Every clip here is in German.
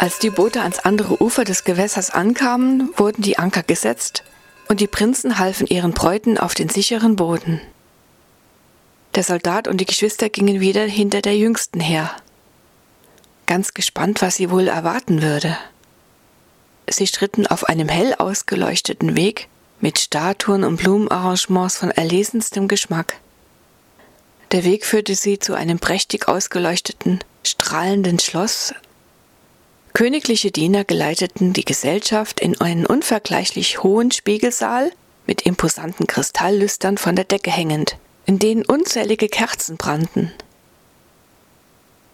Als die Boote ans andere Ufer des Gewässers ankamen, wurden die Anker gesetzt und die Prinzen halfen ihren Bräuten auf den sicheren Boden. Der Soldat und die Geschwister gingen wieder hinter der Jüngsten her, ganz gespannt, was sie wohl erwarten würde. Sie stritten auf einem hell ausgeleuchteten Weg mit Statuen und Blumenarrangements von erlesenstem Geschmack. Der Weg führte sie zu einem prächtig ausgeleuchteten, strahlenden Schloss. Königliche Diener geleiteten die Gesellschaft in einen unvergleichlich hohen Spiegelsaal mit imposanten Kristalllüstern von der Decke hängend, in denen unzählige Kerzen brannten.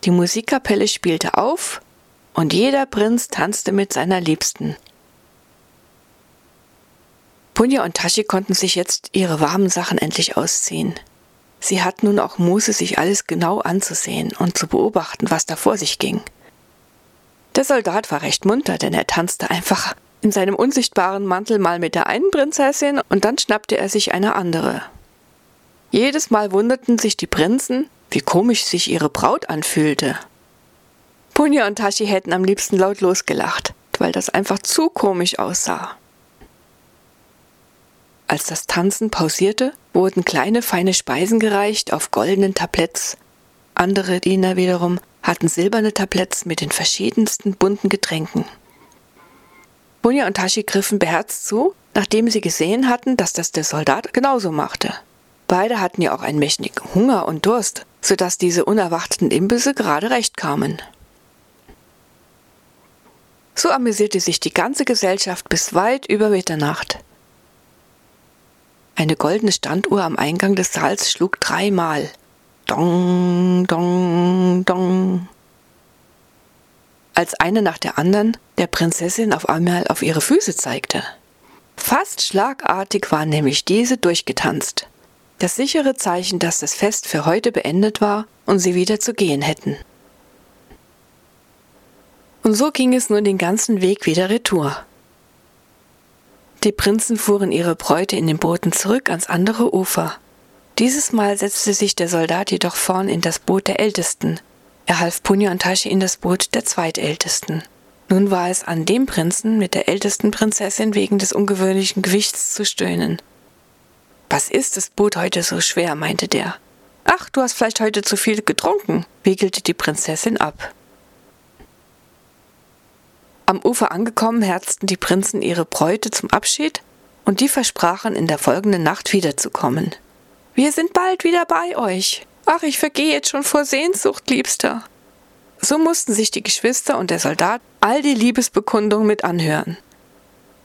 Die Musikkapelle spielte auf und jeder Prinz tanzte mit seiner Liebsten. Punja und Tashi konnten sich jetzt ihre warmen Sachen endlich ausziehen. Sie hatten nun auch Muße, sich alles genau anzusehen und zu beobachten, was da vor sich ging. Der Soldat war recht munter, denn er tanzte einfach in seinem unsichtbaren Mantel mal mit der einen Prinzessin und dann schnappte er sich eine andere. Jedes Mal wunderten sich die Prinzen, wie komisch sich ihre Braut anfühlte. Punja und Tashi hätten am liebsten laut losgelacht, weil das einfach zu komisch aussah. Als das Tanzen pausierte, wurden kleine feine Speisen gereicht auf goldenen Tabletts. Andere Diener wiederum hatten silberne Tabletts mit den verschiedensten bunten Getränken. Punja und Tashi griffen beherzt zu, nachdem sie gesehen hatten, dass das der Soldat genauso machte. Beide hatten ja auch einen mächtigen Hunger und Durst, sodass diese unerwarteten Imbisse gerade recht kamen. So amüsierte sich die ganze Gesellschaft bis weit über Mitternacht. Eine goldene Standuhr am Eingang des Saals schlug dreimal. Dong, dong, dong. Als eine nach der anderen der Prinzessin auf einmal auf ihre Füße zeigte. Fast schlagartig war nämlich diese durchgetanzt. Das sichere Zeichen, dass das Fest für heute beendet war und sie wieder zu gehen hätten. Und so ging es nun den ganzen Weg wieder retour. Die Prinzen fuhren ihre Bräute in den Booten zurück ans andere Ufer. Dieses Mal setzte sich der Soldat jedoch vorn in das Boot der Ältesten. Er half Punja und Tashi in das Boot der Zweitältesten. Nun war es an dem Prinzen mit der ältesten Prinzessin wegen des ungewöhnlichen Gewichts zu stöhnen. Was ist das Boot heute so schwer? meinte der. Ach, du hast vielleicht heute zu viel getrunken, wiegelte die Prinzessin ab. Am Ufer angekommen, herzten die Prinzen ihre Bräute zum Abschied und die versprachen, in der folgenden Nacht wiederzukommen. Wir sind bald wieder bei euch. Ach, ich vergehe jetzt schon vor Sehnsucht, Liebster. So mussten sich die Geschwister und der Soldat all die Liebesbekundungen mit anhören.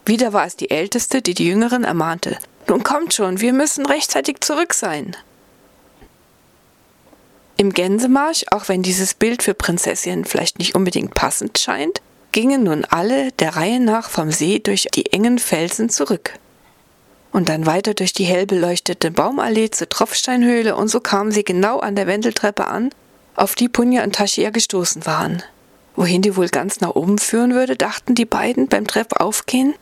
Wieder war es die Älteste, die die Jüngeren ermahnte. Nun kommt schon, wir müssen rechtzeitig zurück sein. Im Gänsemarsch, auch wenn dieses Bild für Prinzessinnen vielleicht nicht unbedingt passend scheint, gingen nun alle der Reihe nach vom See durch die engen Felsen zurück. Und dann weiter durch die hell beleuchtete Baumallee zur Tropfsteinhöhle und so kamen sie genau an der Wendeltreppe an, auf die Punja und Taschia gestoßen waren. Wohin die wohl ganz nach oben führen würde, dachten die beiden beim Treppaufgehen.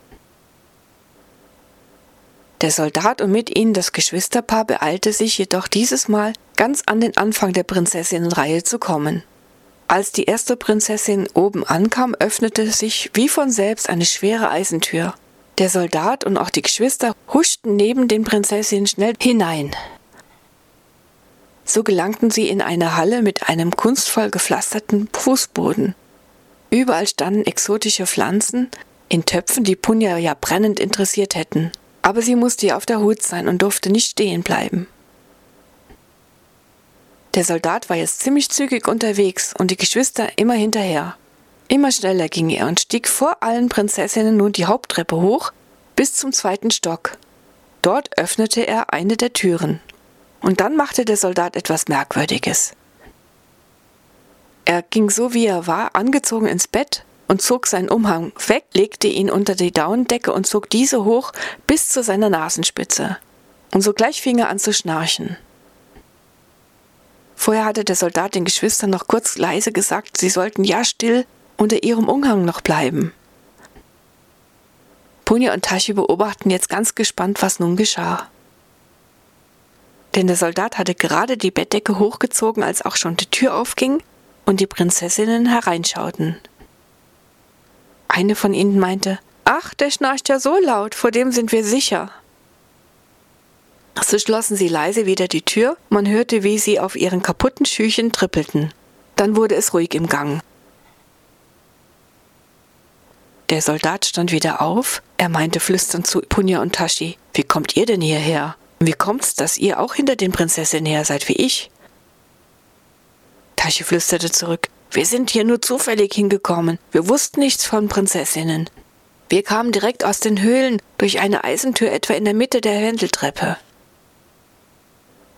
Der Soldat und mit ihnen das Geschwisterpaar beeilte sich jedoch dieses Mal ganz an den Anfang der Prinzessinnenreihe zu kommen. Als die erste Prinzessin oben ankam, öffnete sich wie von selbst eine schwere Eisentür. Der Soldat und auch die Geschwister huschten neben den Prinzessinnen schnell hinein. So gelangten sie in eine Halle mit einem kunstvoll gepflasterten Fußboden. Überall standen exotische Pflanzen in Töpfen, die Punja ja brennend interessiert hätten. Aber sie musste ja auf der Hut sein und durfte nicht stehen bleiben. Der Soldat war jetzt ziemlich zügig unterwegs und die Geschwister immer hinterher. Immer schneller ging er und stieg vor allen Prinzessinnen nun die Haupttreppe hoch bis zum zweiten Stock. Dort öffnete er eine der Türen. Und dann machte der Soldat etwas Merkwürdiges. Er ging so wie er war, angezogen ins Bett und zog seinen Umhang weg, legte ihn unter die Daunendecke und zog diese hoch bis zu seiner Nasenspitze. Und sogleich fing er an zu schnarchen. Vorher hatte der Soldat den Geschwistern noch kurz leise gesagt, sie sollten ja still unter ihrem Umhang noch bleiben. Punja und Tashi beobachten jetzt ganz gespannt, was nun geschah. Denn der Soldat hatte gerade die Bettdecke hochgezogen, als auch schon die Tür aufging und die Prinzessinnen hereinschauten. Eine von ihnen meinte, Ach, der schnarcht ja so laut, vor dem sind wir sicher. So schlossen sie leise wieder die Tür, man hörte, wie sie auf ihren kaputten Schüchen trippelten. Dann wurde es ruhig im Gang. Der Soldat stand wieder auf. Er meinte flüsternd zu Punja und Tashi, wie kommt ihr denn hierher? Wie kommt's, dass ihr auch hinter den Prinzessinnen her seid wie ich? Tashi flüsterte zurück, wir sind hier nur zufällig hingekommen. Wir wussten nichts von Prinzessinnen. Wir kamen direkt aus den Höhlen durch eine Eisentür etwa in der Mitte der Wendeltreppe.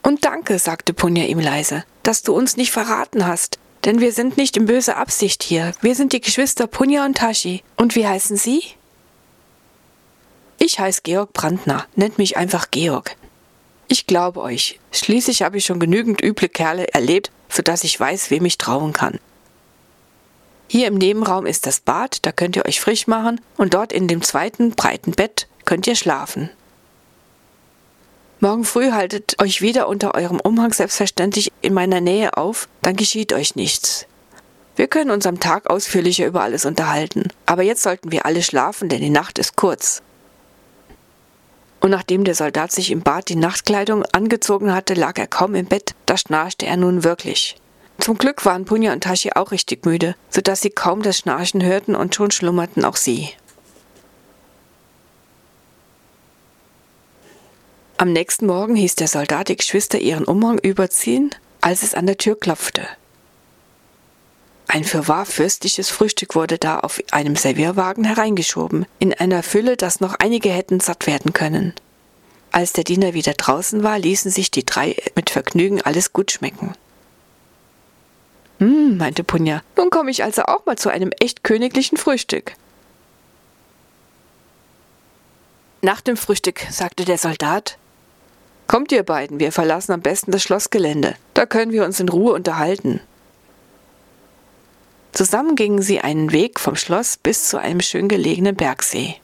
Und danke, sagte Punja ihm leise, dass du uns nicht verraten hast. Denn wir sind nicht in böser Absicht hier. Wir sind die Geschwister Punja und Tashi. Und wie heißen Sie? Ich heiße Georg Brandner. Nennt mich einfach Georg. Ich glaube euch. Schließlich habe ich schon genügend üble Kerle erlebt, sodass ich weiß, wem ich trauen kann. Hier im Nebenraum ist das Bad, da könnt ihr euch frisch machen und dort in dem zweiten breiten Bett könnt ihr schlafen. Morgen früh haltet euch wieder unter eurem Umhang selbstverständlich in meiner Nähe auf, dann geschieht euch nichts. Wir können uns am Tag ausführlicher über alles unterhalten, aber jetzt sollten wir alle schlafen, denn die Nacht ist kurz. Und nachdem der Soldat sich im Bad die Nachtkleidung angezogen hatte, lag er kaum im Bett, da schnarchte er nun wirklich. Zum Glück waren Punja und Tashi auch richtig müde, so dass sie kaum das Schnarchen hörten und schon schlummerten auch sie. Am nächsten Morgen hieß der Soldat die Geschwister ihren Umhang überziehen, als es an der Tür klopfte. Ein fürwahr fürstliches Frühstück wurde da auf einem Servierwagen hereingeschoben, in einer Fülle, dass noch einige hätten satt werden können. Als der Diener wieder draußen war, ließen sich die drei mit Vergnügen alles gut schmecken. Hm, meinte Punja, nun komme ich also auch mal zu einem echt königlichen Frühstück. Nach dem Frühstück sagte der Soldat, Kommt ihr beiden, wir verlassen am besten das Schlossgelände. Da können wir uns in Ruhe unterhalten. Zusammen gingen sie einen Weg vom Schloss bis zu einem schön gelegenen Bergsee.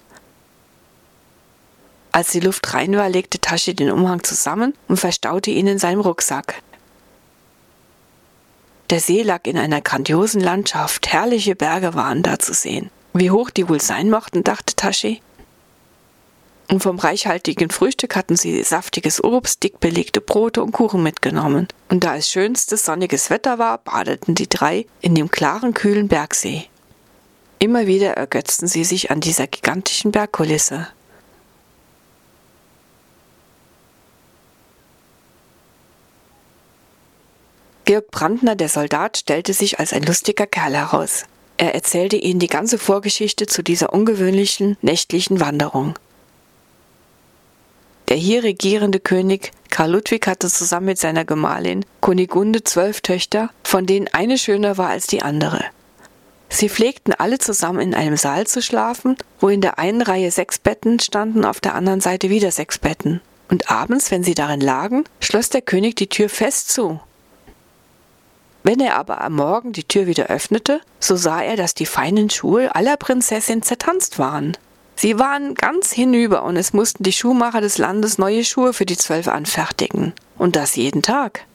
Als die Luft rein war, legte Tashi den Umhang zusammen und verstaute ihn in seinem Rucksack. Der See lag in einer grandiosen Landschaft, herrliche Berge waren da zu sehen. Wie hoch die wohl sein mochten, dachte Tashi. Und vom reichhaltigen Frühstück hatten sie saftiges Obst, dick belegte Brote und Kuchen mitgenommen. Und da es schönstes sonniges Wetter war, badeten die drei in dem klaren, kühlen Bergsee. Immer wieder ergötzten sie sich an dieser gigantischen Bergkulisse. Georg Brandner, der Soldat, stellte sich als ein lustiger Kerl heraus. Er erzählte ihnen die ganze Vorgeschichte zu dieser ungewöhnlichen nächtlichen Wanderung. Der hier regierende König Karl Ludwig hatte zusammen mit seiner Gemahlin Kunigunde zwölf Töchter, von denen eine schöner war als die andere. Sie pflegten alle zusammen in einem Saal zu schlafen, wo in der einen Reihe sechs Betten standen, auf der anderen Seite wieder sechs Betten. Und abends, wenn sie darin lagen, schloss der König die Tür fest zu. Wenn er aber am Morgen die Tür wieder öffnete, so sah er, dass die feinen Schuhe aller Prinzessin zertanzt waren. Sie waren ganz hinüber und es mussten die Schuhmacher des Landes neue Schuhe für die Zwölf anfertigen. Und das jeden Tag.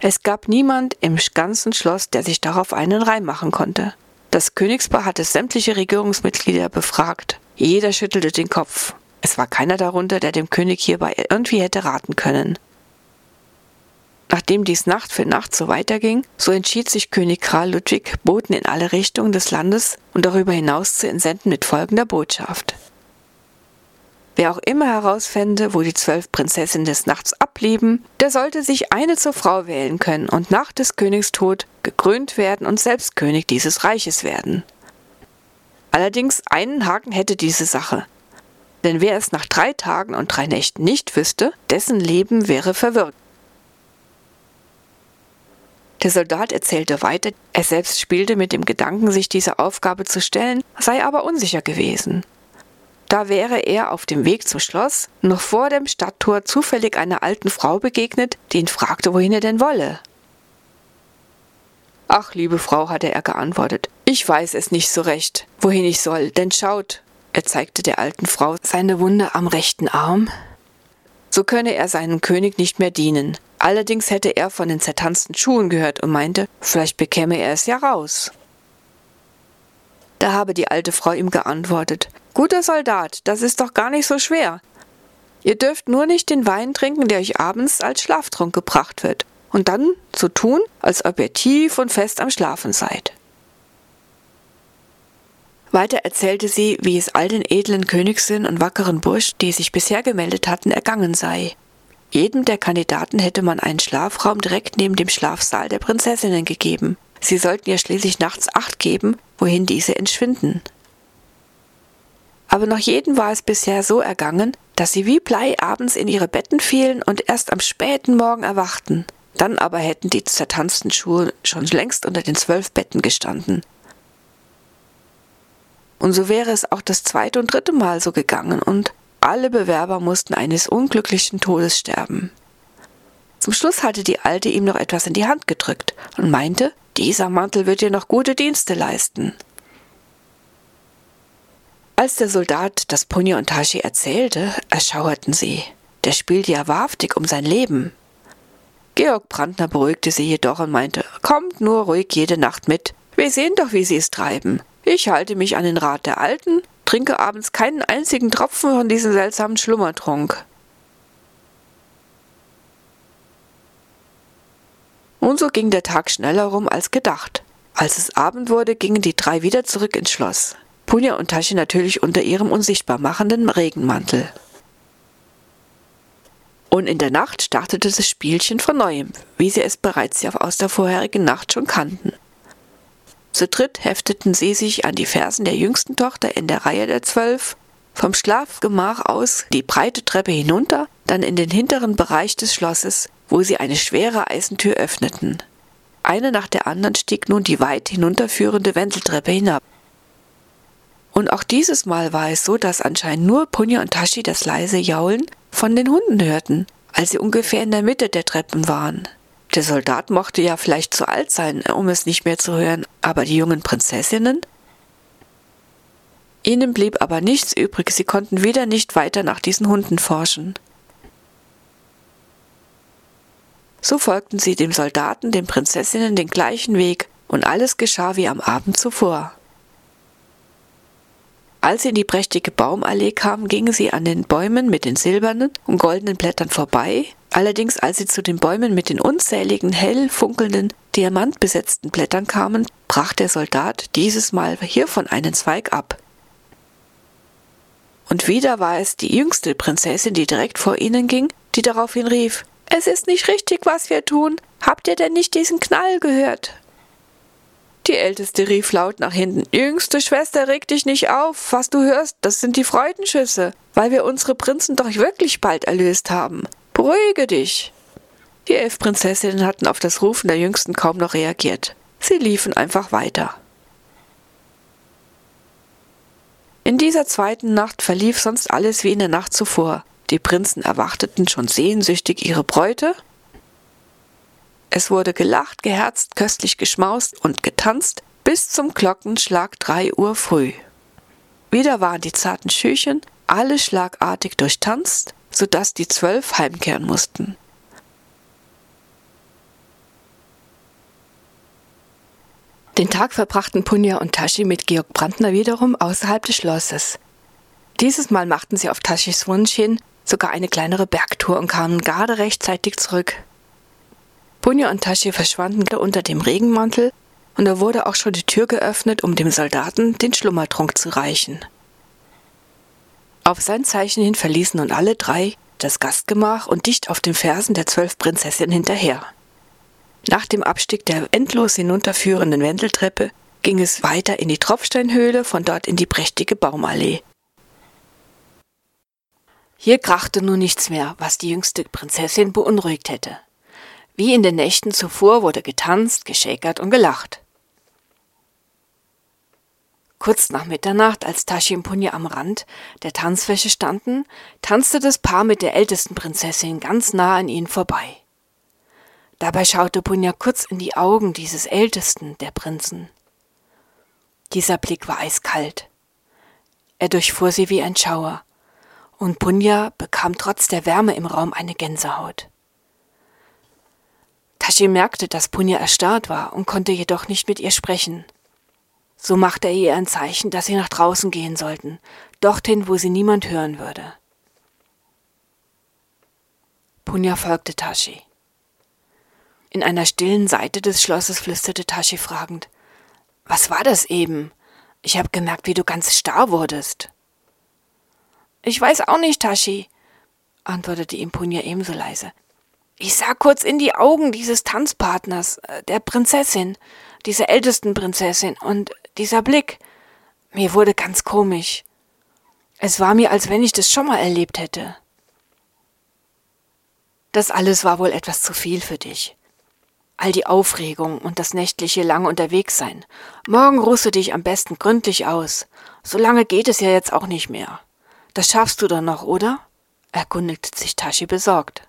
Es gab niemand im ganzen Schloss, der sich darauf einen Reim machen konnte. Das Königspaar hatte sämtliche Regierungsmitglieder befragt. Jeder schüttelte den Kopf. Es war keiner darunter, der dem König hierbei irgendwie hätte raten können. Nachdem dies Nacht für Nacht so weiterging, so entschied sich König Karl Ludwig, Boten in alle Richtungen des Landes und darüber hinaus zu entsenden mit folgender Botschaft. Wer auch immer herausfände, wo die zwölf Prinzessinnen des Nachts ablieben, der sollte sich eine zur Frau wählen können und nach des Königs Tod gekrönt werden und selbst König dieses Reiches werden. Allerdings einen Haken hätte diese Sache. Denn wer es nach drei Tagen und drei Nächten nicht wüsste, dessen Leben wäre verwirkt. Der Soldat erzählte weiter, er selbst spielte mit dem Gedanken, sich dieser Aufgabe zu stellen, sei aber unsicher gewesen. Da wäre er auf dem Weg zum Schloss noch vor dem Stadttor zufällig einer alten Frau begegnet, die ihn fragte, wohin er denn wolle. Ach, liebe Frau, hatte er geantwortet, ich weiß es nicht so recht, wohin ich soll, denn schaut, er zeigte der alten Frau seine Wunde am rechten Arm, so könne er seinem König nicht mehr dienen. Allerdings hätte er von den zertanzten Schuhen gehört und meinte, vielleicht bekäme er es ja raus. Da habe die alte Frau ihm geantwortet, Guter Soldat, das ist doch gar nicht so schwer. Ihr dürft nur nicht den Wein trinken, der euch abends als Schlaftrunk gebracht wird, und dann so tun, als ob ihr tief und fest am Schlafen seid. Weiter erzählte sie, wie es all den edlen Königsinnen und wackeren Bursch, die sich bisher gemeldet hatten, ergangen sei. Jedem der Kandidaten hätte man einen Schlafraum direkt neben dem Schlafsaal der Prinzessinnen gegeben. Sie sollten ja schließlich nachts Acht geben, wohin diese entschwinden. Aber noch jedem war es bisher so ergangen, dass sie wie Blei abends in ihre Betten fielen und erst am späten Morgen erwachten. Dann aber hätten die zertanzten Schuhe schon längst unter den zwölf Betten gestanden. Und so wäre es auch das zweite und dritte Mal so gegangen, und alle Bewerber mussten eines unglücklichen Todes sterben. Zum Schluss hatte die Alte ihm noch etwas in die Hand gedrückt und meinte, dieser Mantel wird dir noch gute Dienste leisten. Als der Soldat das Punja und Tashi erzählte, erschauerten sie. Der spielte ja wahrhaftig um sein Leben. Georg Brandner beruhigte sie jedoch und meinte, kommt nur ruhig jede Nacht mit. Wir sehen doch, wie sie es treiben. Ich halte mich an den Rat der Alten, trinke abends keinen einzigen Tropfen von diesem seltsamen Schlummertrunk. Und so ging der Tag schneller rum als gedacht. Als es Abend wurde, gingen die drei wieder zurück ins Schloss. Punja und Tasche natürlich unter ihrem unsichtbar machenden Regenmantel. Und in der Nacht startete das Spielchen von neuem, wie sie es bereits aus der vorherigen Nacht schon kannten. Zu dritt hefteten sie sich an die Fersen der jüngsten Tochter in der Reihe der Zwölf, vom Schlafgemach aus die breite Treppe hinunter, dann in den hinteren Bereich des Schlosses, wo sie eine schwere Eisentür öffneten. Eine nach der anderen stieg nun die weit hinunterführende Wendeltreppe hinab. Und auch dieses Mal war es so, dass anscheinend nur Punja und Tashi das leise Jaulen von den Hunden hörten, als sie ungefähr in der Mitte der Treppen waren. Der Soldat mochte ja vielleicht zu alt sein, um es nicht mehr zu hören, aber die jungen Prinzessinnen? Ihnen blieb aber nichts übrig, sie konnten wieder nicht weiter nach diesen Hunden forschen. So folgten sie dem Soldaten, den Prinzessinnen den gleichen Weg, und alles geschah wie am Abend zuvor. Als sie in die prächtige Baumallee kamen, gingen sie an den Bäumen mit den silbernen und goldenen Blättern vorbei. Allerdings, als sie zu den Bäumen mit den unzähligen, hell funkelnden, diamantbesetzten Blättern kamen, brach der Soldat dieses Mal hiervon einen Zweig ab. Und wieder war es die jüngste Prinzessin, die direkt vor ihnen ging, die daraufhin rief, es ist nicht richtig, was wir tun. Habt ihr denn nicht diesen Knall gehört? Die Älteste rief laut nach hinten. Jüngste Schwester, reg dich nicht auf. Was du hörst, das sind die Freudenschüsse, weil wir unsere Prinzen doch wirklich bald erlöst haben. Beruhige dich. Die elf Prinzessinnen hatten auf das Rufen der Jüngsten kaum noch reagiert. Sie liefen einfach weiter. In dieser zweiten Nacht verlief sonst alles wie in der Nacht zuvor. Die Prinzen erwarteten schon sehnsüchtig ihre Bräute. Es wurde gelacht, geherzt, köstlich geschmaust und getanzt bis zum Glockenschlag drei Uhr früh. Wieder waren die zarten Schüchen alle schlagartig durchtanzt, so dass die zwölf heimkehren mussten. Den Tag verbrachten Punja und Tashi mit Georg Brandner wiederum außerhalb des Schlosses. Dieses Mal machten sie auf Tashis Wunsch hin sogar eine kleinere Bergtour und kamen gerade rechtzeitig zurück. Punja und Tashi verschwanden unter dem Regenmantel und da wurde auch schon die Tür geöffnet, um dem Soldaten den Schlummertrunk zu reichen. Auf sein Zeichen hin verließen nun alle drei das Gastgemach und dicht auf den Fersen der zwölf Prinzessinnen hinterher. Nach dem Abstieg der endlos hinunterführenden Wendeltreppe ging es weiter in die Tropfsteinhöhle, von dort in die prächtige Baumallee. Hier krachte nun nichts mehr, was die jüngste Prinzessin beunruhigt hätte. Wie in den Nächten zuvor wurde getanzt, geschäkert und gelacht. Kurz nach Mitternacht, als Tashi und Punja am Rand der Tanzfläche standen, tanzte das Paar mit der ältesten Prinzessin ganz nah an ihnen vorbei. Dabei schaute Punja kurz in die Augen dieses ältesten der Prinzen. Dieser Blick war eiskalt. Er durchfuhr sie wie ein Schauer und Punja bekam trotz der Wärme im Raum eine Gänsehaut. Tashi merkte, dass Punja erstarrt war und konnte jedoch nicht mit ihr sprechen. So machte er ihr ein Zeichen, dass sie nach draußen gehen sollten, dorthin, wo sie niemand hören würde. Punja folgte Tashi. In einer stillen Seite des Schlosses flüsterte Tashi fragend. Was war das eben? Ich habe gemerkt, wie du ganz starr wurdest. Ich weiß auch nicht, Tashi, antwortete ihm Punja ebenso leise. Ich sah kurz in die Augen dieses Tanzpartners, äh, der Prinzessin, dieser ältesten Prinzessin, und dieser Blick. Mir wurde ganz komisch. Es war mir, als wenn ich das schon mal erlebt hätte. Das alles war wohl etwas zu viel für dich. All die Aufregung und das nächtliche lange Unterwegssein. Morgen du dich am besten gründlich aus. So lange geht es ja jetzt auch nicht mehr. Das schaffst du doch noch, oder? erkundigte sich Tashi besorgt.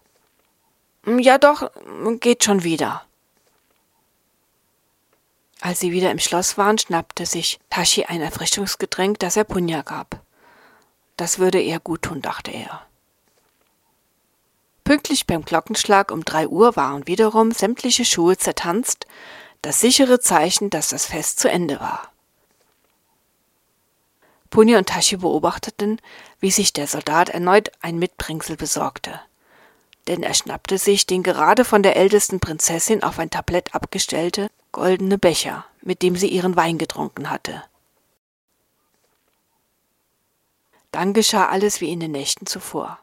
Ja doch, geht schon wieder. Als sie wieder im Schloss waren, schnappte sich Tashi ein Erfrischungsgetränk, das er Punja gab. Das würde ihr gut tun, dachte er. Pünktlich beim Glockenschlag um drei Uhr waren wiederum sämtliche Schuhe zertanzt, das sichere Zeichen, dass das Fest zu Ende war. Punja und Tashi beobachteten, wie sich der Soldat erneut ein Mitbringsel besorgte. Denn er schnappte sich den gerade von der ältesten Prinzessin auf ein Tablett abgestellte goldene Becher, mit dem sie ihren Wein getrunken hatte. Dann geschah alles wie in den Nächten zuvor.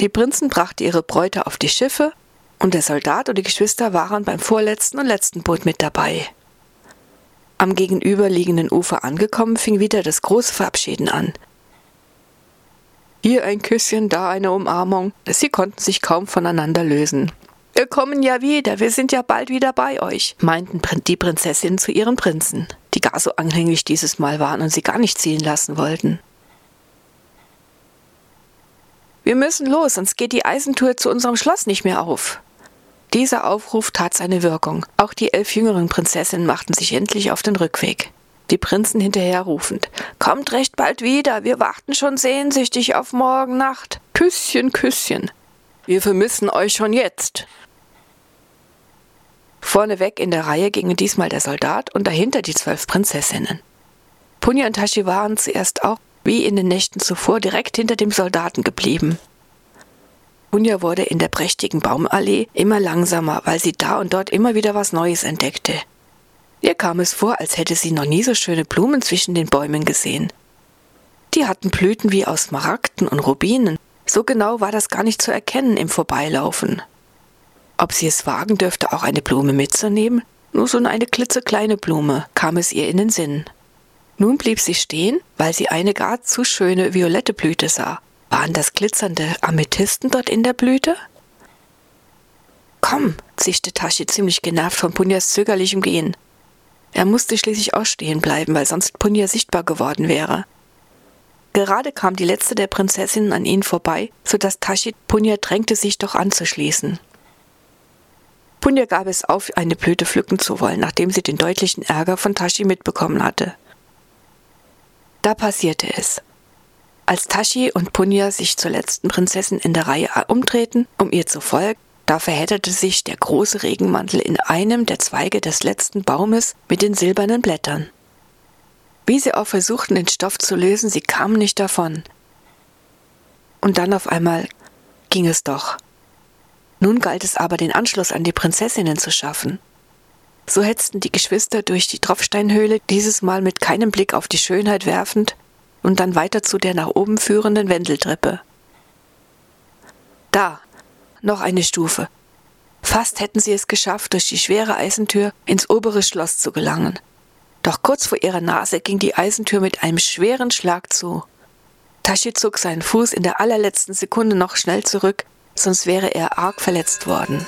Die Prinzen brachten ihre Bräute auf die Schiffe und der Soldat und die Geschwister waren beim vorletzten und letzten Boot mit dabei. Am gegenüberliegenden Ufer angekommen, fing wieder das große Verabschieden an. Hier ein Küsschen, da eine Umarmung. Sie konnten sich kaum voneinander lösen. Wir kommen ja wieder, wir sind ja bald wieder bei euch, meinten die Prinzessinnen zu ihren Prinzen, die gar so anhänglich dieses Mal waren und sie gar nicht ziehen lassen wollten. Wir müssen los, sonst geht die Eisentour zu unserem Schloss nicht mehr auf. Dieser Aufruf tat seine Wirkung. Auch die elf jüngeren Prinzessinnen machten sich endlich auf den Rückweg. Die Prinzen hinterher rufend. Kommt recht bald wieder, wir warten schon sehnsüchtig auf morgen Nacht. Küsschen, Küsschen. Wir vermissen euch schon jetzt. Vorneweg in der Reihe gingen diesmal der Soldat und dahinter die zwölf Prinzessinnen. Punja und Tashi waren zuerst auch wie in den Nächten zuvor direkt hinter dem Soldaten geblieben. Punja wurde in der prächtigen Baumallee immer langsamer, weil sie da und dort immer wieder was Neues entdeckte. Ihr kam es vor, als hätte sie noch nie so schöne Blumen zwischen den Bäumen gesehen. Die hatten Blüten wie aus Smaragden und Rubinen. So genau war das gar nicht zu erkennen im Vorbeilaufen. Ob sie es wagen dürfte, auch eine Blume mitzunehmen? Nur so eine klitzekleine Blume kam es ihr in den Sinn. Nun blieb sie stehen, weil sie eine gar zu schöne violette Blüte sah. Waren das glitzernde Amethysten dort in der Blüte? Komm, zischte Tashi ziemlich genervt von Punjas zögerlichem Gehen. Er musste schließlich auch stehen bleiben, weil sonst Punja sichtbar geworden wäre. Gerade kam die letzte der Prinzessinnen an ihn vorbei, so dass Tashi Punja drängte, sich doch anzuschließen. Punja gab es auf, eine Blüte pflücken zu wollen, nachdem sie den deutlichen Ärger von Tashi mitbekommen hatte. Da passierte es. Als Tashi und Punja sich zur letzten Prinzessin in der Reihe umdrehten, um ihr zu folgen, da verhedderte sich der große Regenmantel in einem der Zweige des letzten Baumes mit den silbernen Blättern. Wie sie auch versuchten, den Stoff zu lösen, sie kamen nicht davon. Und dann auf einmal ging es doch. Nun galt es aber, den Anschluss an die Prinzessinnen zu schaffen. So hetzten die Geschwister durch die Tropfsteinhöhle, dieses Mal mit keinem Blick auf die Schönheit werfend, und dann weiter zu der nach oben führenden Wendeltreppe. Da, noch eine Stufe. Fast hätten sie es geschafft, durch die schwere Eisentür ins obere Schloss zu gelangen. Doch kurz vor ihrer Nase ging die Eisentür mit einem schweren Schlag zu. Tashi zog seinen Fuß in der allerletzten Sekunde noch schnell zurück, sonst wäre er arg verletzt worden.